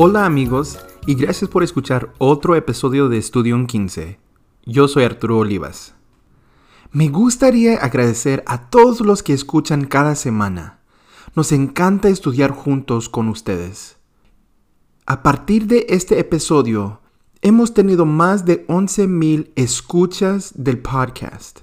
Hola amigos y gracias por escuchar otro episodio de Estudio 15. Yo soy Arturo Olivas. Me gustaría agradecer a todos los que escuchan cada semana. Nos encanta estudiar juntos con ustedes. A partir de este episodio, hemos tenido más de 11.000 escuchas del podcast.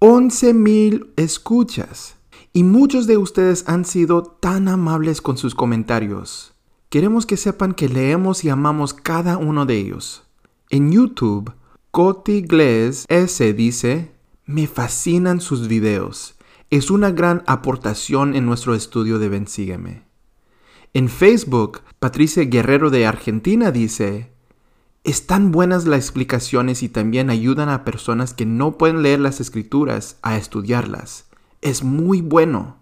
11.000 escuchas. Y muchos de ustedes han sido tan amables con sus comentarios. Queremos que sepan que leemos y amamos cada uno de ellos. En YouTube, Coti Glaze S dice, me fascinan sus videos. Es una gran aportación en nuestro estudio de Bensígueme. En Facebook, Patricia Guerrero de Argentina dice, están buenas las explicaciones y también ayudan a personas que no pueden leer las escrituras a estudiarlas. Es muy bueno.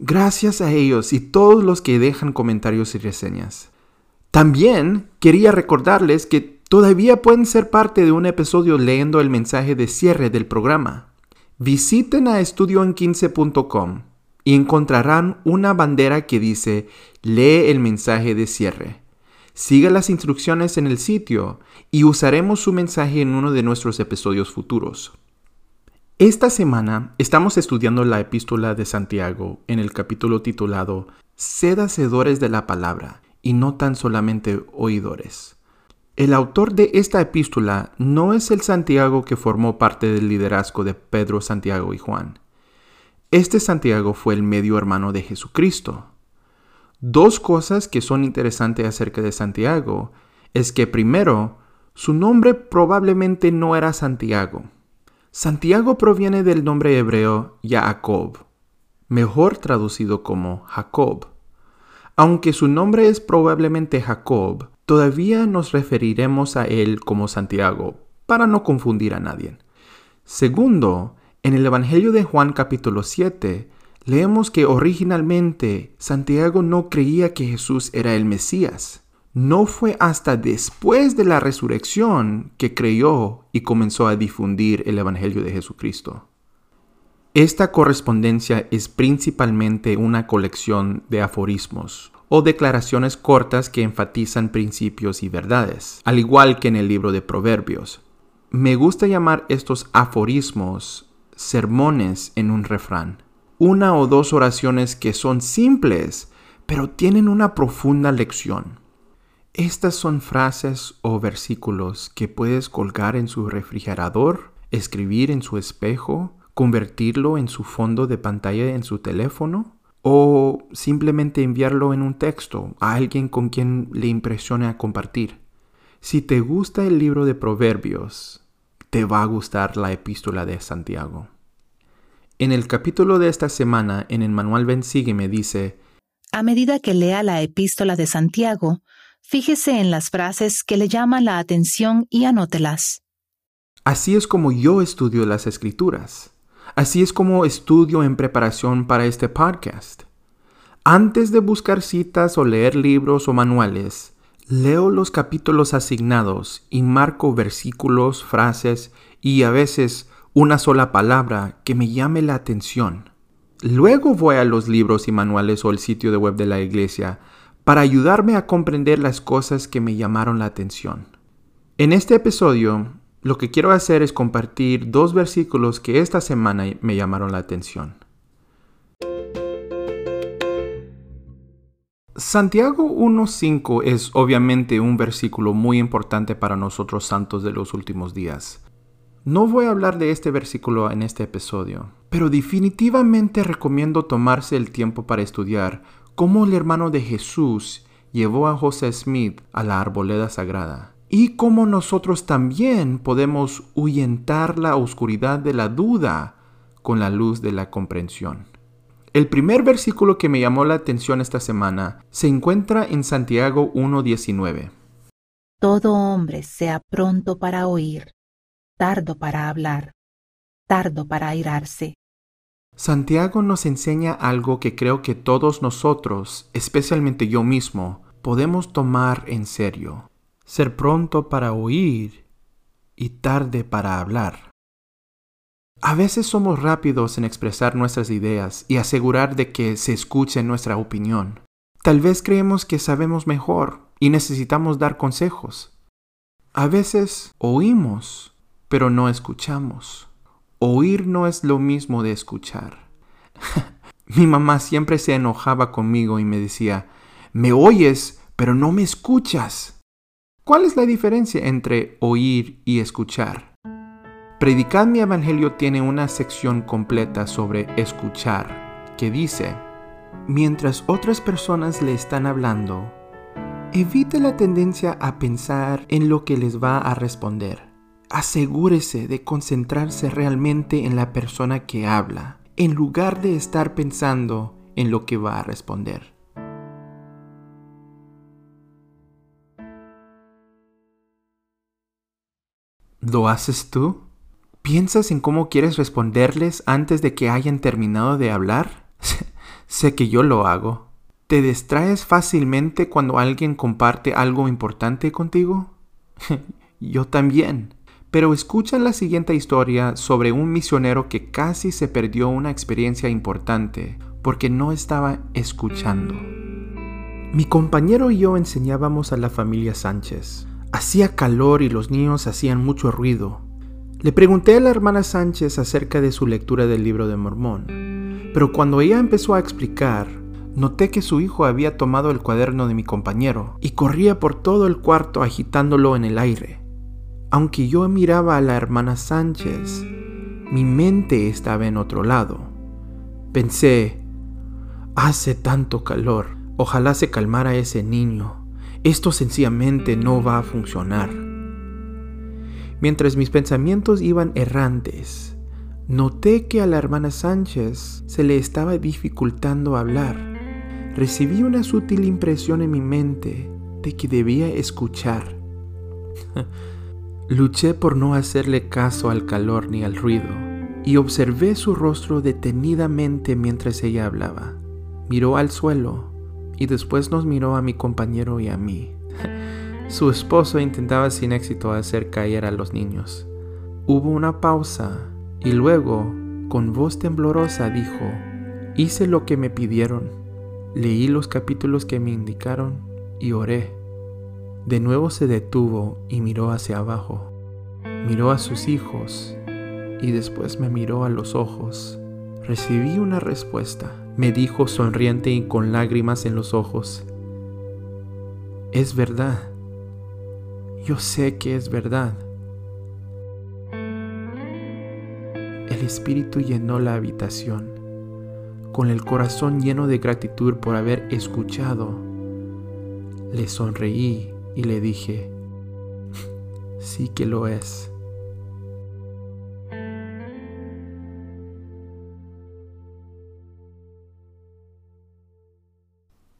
Gracias a ellos y todos los que dejan comentarios y reseñas. También quería recordarles que todavía pueden ser parte de un episodio leyendo el mensaje de cierre del programa. Visiten a estudioen15.com y encontrarán una bandera que dice lee el mensaje de cierre. Siga las instrucciones en el sitio y usaremos su mensaje en uno de nuestros episodios futuros. Esta semana estamos estudiando la epístola de Santiago en el capítulo titulado Sed hacedores de la palabra y no tan solamente oidores. El autor de esta epístola no es el Santiago que formó parte del liderazgo de Pedro, Santiago y Juan. Este Santiago fue el medio hermano de Jesucristo. Dos cosas que son interesantes acerca de Santiago es que primero, su nombre probablemente no era Santiago Santiago proviene del nombre hebreo Jacob, mejor traducido como Jacob. Aunque su nombre es probablemente Jacob, todavía nos referiremos a él como Santiago, para no confundir a nadie. Segundo, en el Evangelio de Juan capítulo 7, leemos que originalmente Santiago no creía que Jesús era el Mesías. No fue hasta después de la resurrección que creyó y comenzó a difundir el Evangelio de Jesucristo. Esta correspondencia es principalmente una colección de aforismos o declaraciones cortas que enfatizan principios y verdades, al igual que en el libro de Proverbios. Me gusta llamar estos aforismos sermones en un refrán, una o dos oraciones que son simples, pero tienen una profunda lección. Estas son frases o versículos que puedes colgar en su refrigerador, escribir en su espejo, convertirlo en su fondo de pantalla en su teléfono o simplemente enviarlo en un texto a alguien con quien le impresione a compartir. Si te gusta el libro de Proverbios, te va a gustar la epístola de Santiago. En el capítulo de esta semana en el manual Ven me dice, A medida que lea la epístola de Santiago, Fíjese en las frases que le llaman la atención y anótelas. Así es como yo estudio las escrituras. Así es como estudio en preparación para este podcast. Antes de buscar citas o leer libros o manuales, leo los capítulos asignados y marco versículos, frases y a veces una sola palabra que me llame la atención. Luego voy a los libros y manuales o el sitio de web de la iglesia para ayudarme a comprender las cosas que me llamaron la atención. En este episodio, lo que quiero hacer es compartir dos versículos que esta semana me llamaron la atención. Santiago 1.5 es obviamente un versículo muy importante para nosotros santos de los últimos días. No voy a hablar de este versículo en este episodio, pero definitivamente recomiendo tomarse el tiempo para estudiar cómo el hermano de Jesús llevó a José Smith a la arboleda sagrada y cómo nosotros también podemos ahuyentar la oscuridad de la duda con la luz de la comprensión. El primer versículo que me llamó la atención esta semana se encuentra en Santiago 1.19. Todo hombre sea pronto para oír, tardo para hablar, tardo para airarse, Santiago nos enseña algo que creo que todos nosotros, especialmente yo mismo, podemos tomar en serio. Ser pronto para oír y tarde para hablar. A veces somos rápidos en expresar nuestras ideas y asegurar de que se escuche nuestra opinión. Tal vez creemos que sabemos mejor y necesitamos dar consejos. A veces oímos, pero no escuchamos. Oír no es lo mismo de escuchar. Mi mamá siempre se enojaba conmigo y me decía, me oyes, pero no me escuchas. ¿Cuál es la diferencia entre oír y escuchar? Predicad mi Evangelio tiene una sección completa sobre escuchar, que dice, mientras otras personas le están hablando, evite la tendencia a pensar en lo que les va a responder. Asegúrese de concentrarse realmente en la persona que habla, en lugar de estar pensando en lo que va a responder. ¿Lo haces tú? ¿Piensas en cómo quieres responderles antes de que hayan terminado de hablar? sé que yo lo hago. ¿Te distraes fácilmente cuando alguien comparte algo importante contigo? yo también. Pero escuchan la siguiente historia sobre un misionero que casi se perdió una experiencia importante porque no estaba escuchando. Mi compañero y yo enseñábamos a la familia Sánchez. Hacía calor y los niños hacían mucho ruido. Le pregunté a la hermana Sánchez acerca de su lectura del libro de Mormón, pero cuando ella empezó a explicar, noté que su hijo había tomado el cuaderno de mi compañero y corría por todo el cuarto agitándolo en el aire. Aunque yo miraba a la hermana Sánchez, mi mente estaba en otro lado. Pensé, hace tanto calor, ojalá se calmara ese niño. Esto sencillamente no va a funcionar. Mientras mis pensamientos iban errantes, noté que a la hermana Sánchez se le estaba dificultando hablar. Recibí una sutil impresión en mi mente de que debía escuchar. Luché por no hacerle caso al calor ni al ruido y observé su rostro detenidamente mientras ella hablaba. Miró al suelo y después nos miró a mi compañero y a mí. Su esposo intentaba sin éxito hacer caer a los niños. Hubo una pausa y luego, con voz temblorosa, dijo, hice lo que me pidieron, leí los capítulos que me indicaron y oré. De nuevo se detuvo y miró hacia abajo. Miró a sus hijos y después me miró a los ojos. Recibí una respuesta me dijo sonriente y con lágrimas en los ojos. Es verdad. Yo sé que es verdad. El espíritu llenó la habitación. Con el corazón lleno de gratitud por haber escuchado, le sonreí y le dije, sí que lo es.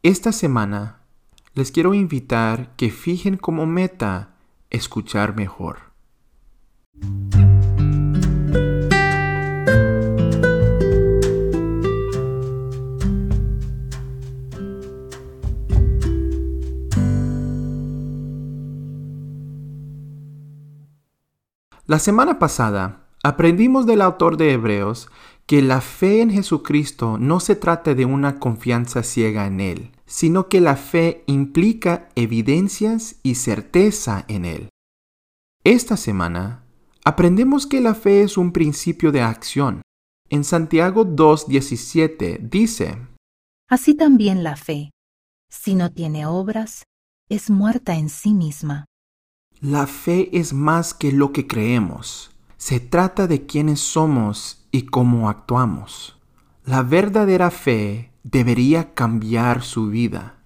Esta semana les quiero invitar que fijen como meta escuchar mejor. La semana pasada aprendimos del autor de Hebreos que la fe en Jesucristo no se trata de una confianza ciega en Él, sino que la fe implica evidencias y certeza en Él. Esta semana aprendemos que la fe es un principio de acción. En Santiago 2.17 dice, Así también la fe, si no tiene obras, es muerta en sí misma. La fe es más que lo que creemos. Se trata de quiénes somos y cómo actuamos. La verdadera fe debería cambiar su vida.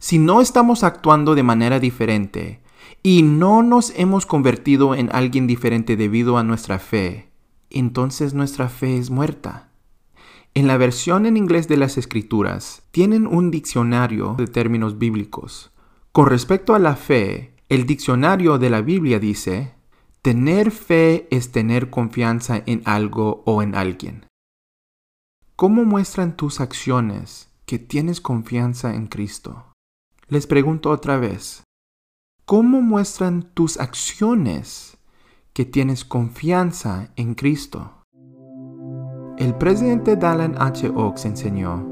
Si no estamos actuando de manera diferente y no nos hemos convertido en alguien diferente debido a nuestra fe, entonces nuestra fe es muerta. En la versión en inglés de las escrituras tienen un diccionario de términos bíblicos. Con respecto a la fe, el diccionario de la Biblia dice, Tener fe es tener confianza en algo o en alguien. ¿Cómo muestran tus acciones que tienes confianza en Cristo? Les pregunto otra vez, ¿cómo muestran tus acciones que tienes confianza en Cristo? El presidente Dallin H. Oaks enseñó,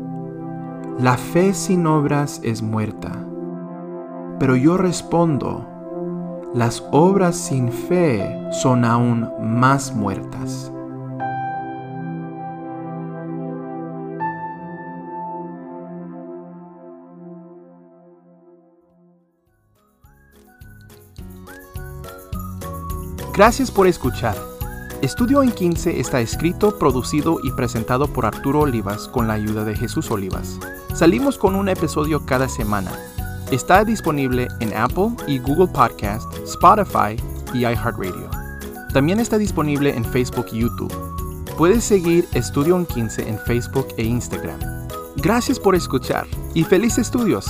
la fe sin obras es muerta. Pero yo respondo, las obras sin fe son aún más muertas. Gracias por escuchar. Estudio en 15 está escrito, producido y presentado por Arturo Olivas con la ayuda de Jesús Olivas. Salimos con un episodio cada semana. Está disponible en Apple y Google Podcast, Spotify y iHeartRadio. También está disponible en Facebook y YouTube. Puedes seguir Estudio en 15 en Facebook e Instagram. Gracias por escuchar y felices estudios.